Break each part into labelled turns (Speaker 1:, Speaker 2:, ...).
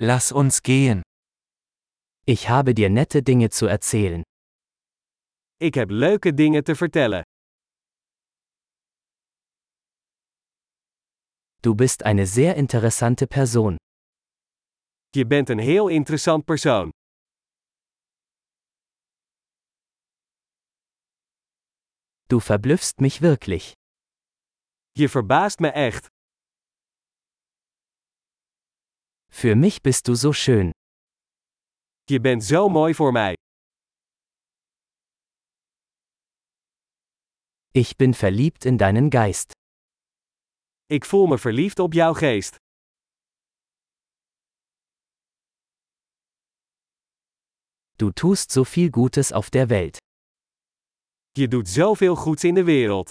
Speaker 1: Lass uns gehen.
Speaker 2: Ich habe dir nette Dinge zu erzählen.
Speaker 3: Ik heb leuke dingen te vertellen.
Speaker 2: Du bist eine sehr interessante Person.
Speaker 3: Je bent een heel interessant persoon.
Speaker 2: Du verblüffst mich wirklich.
Speaker 3: Je verbaast me echt.
Speaker 2: Für mich bist du so schön.
Speaker 3: Je bent zo mooi voor mij.
Speaker 2: Ich bin verliebt in deinen Geist.
Speaker 3: Ik voel me verliefd op jouw geest.
Speaker 2: Du tust so viel Gutes auf der Welt.
Speaker 3: Je doet zoveel goeds in de wereld.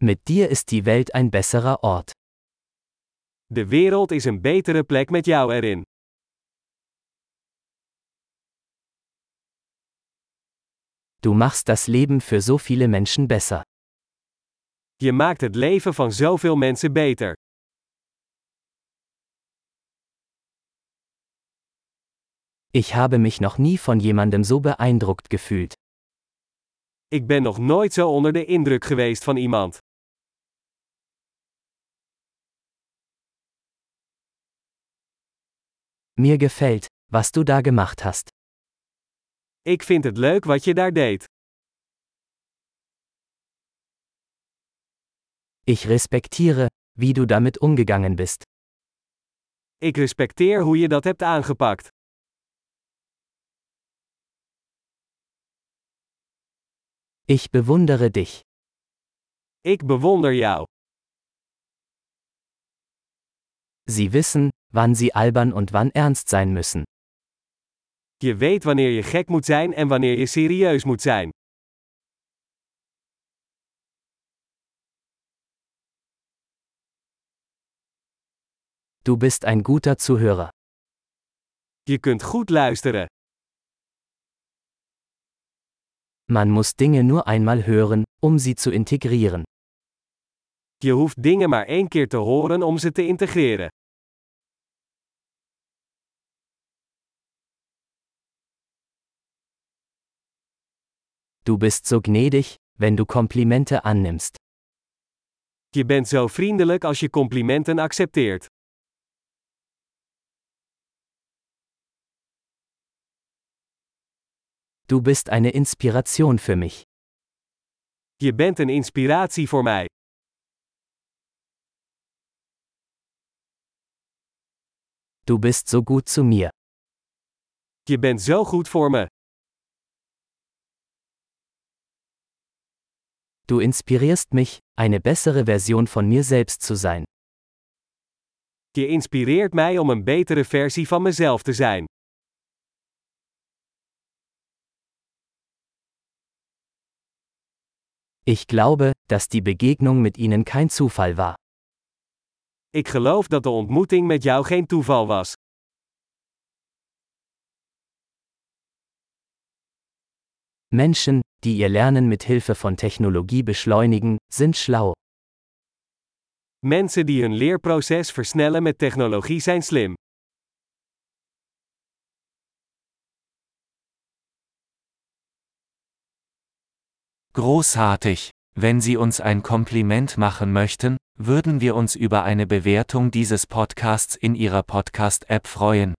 Speaker 2: Mit dir ist die Welt ein besserer Ort.
Speaker 3: De wereld is een betere plek met jou erin.
Speaker 2: Du machst das Leben für so viele Menschen besser.
Speaker 3: Je maakt het leven van zoveel mensen beter.
Speaker 2: Ich habe mich noch nie von jemandem so beeindruckt gefühlt.
Speaker 3: Ik ben nog nooit zo onder de indruk geweest van iemand.
Speaker 2: Mir gefällt, was du da gemacht hast.
Speaker 3: Ik vind het leuk wat je daar deed.
Speaker 2: Ich respektiere, wie du damit umgegangen bist.
Speaker 3: Ik respecteer hoe je dat hebt aangepakt.
Speaker 2: Ich bewundere dich.
Speaker 3: Ik bewonder jou.
Speaker 2: Sie wissen, wann sie albern und wann ernst sein müssen.
Speaker 3: Je weet wanneer je gek moet zijn en wanneer je serieus moet zijn.
Speaker 2: Du bist ein guter Zuhörer.
Speaker 3: Je kunt goed luisteren.
Speaker 2: Man muss Dinge nur einmal hören, um sie zu integrieren.
Speaker 3: Je hoeft dingen maar één keer te horen om ze te integreren.
Speaker 2: Du bist so gnädig, wenn du Komplimente annimmst.
Speaker 3: Je bent zo vriendelijk als je complimenten accepteert.
Speaker 2: Du bist eine Inspiration für mich.
Speaker 3: Je bent een inspiratie voor mij.
Speaker 2: Du bist so gut zu mir.
Speaker 3: Je bent zo goed voor me.
Speaker 2: Du inspirierst mich, eine bessere Version von mir selbst zu sein.
Speaker 3: Je inspireert mij om een betere versie van mezelf te zijn.
Speaker 2: Ich glaube, dass die Begegnung mit ihnen kein Zufall war.
Speaker 3: Ik geloof dat de ontmoeting met jou geen toeval was.
Speaker 2: Menschen, die ihr Lernen mit Hilfe von Technologie beschleunigen, sind schlau.
Speaker 3: Mensen die hun leerproces versnellen met technologie zijn slim.
Speaker 1: Großartig! Wenn Sie uns ein Kompliment machen möchten, würden wir uns über eine Bewertung dieses Podcasts in Ihrer Podcast-App freuen.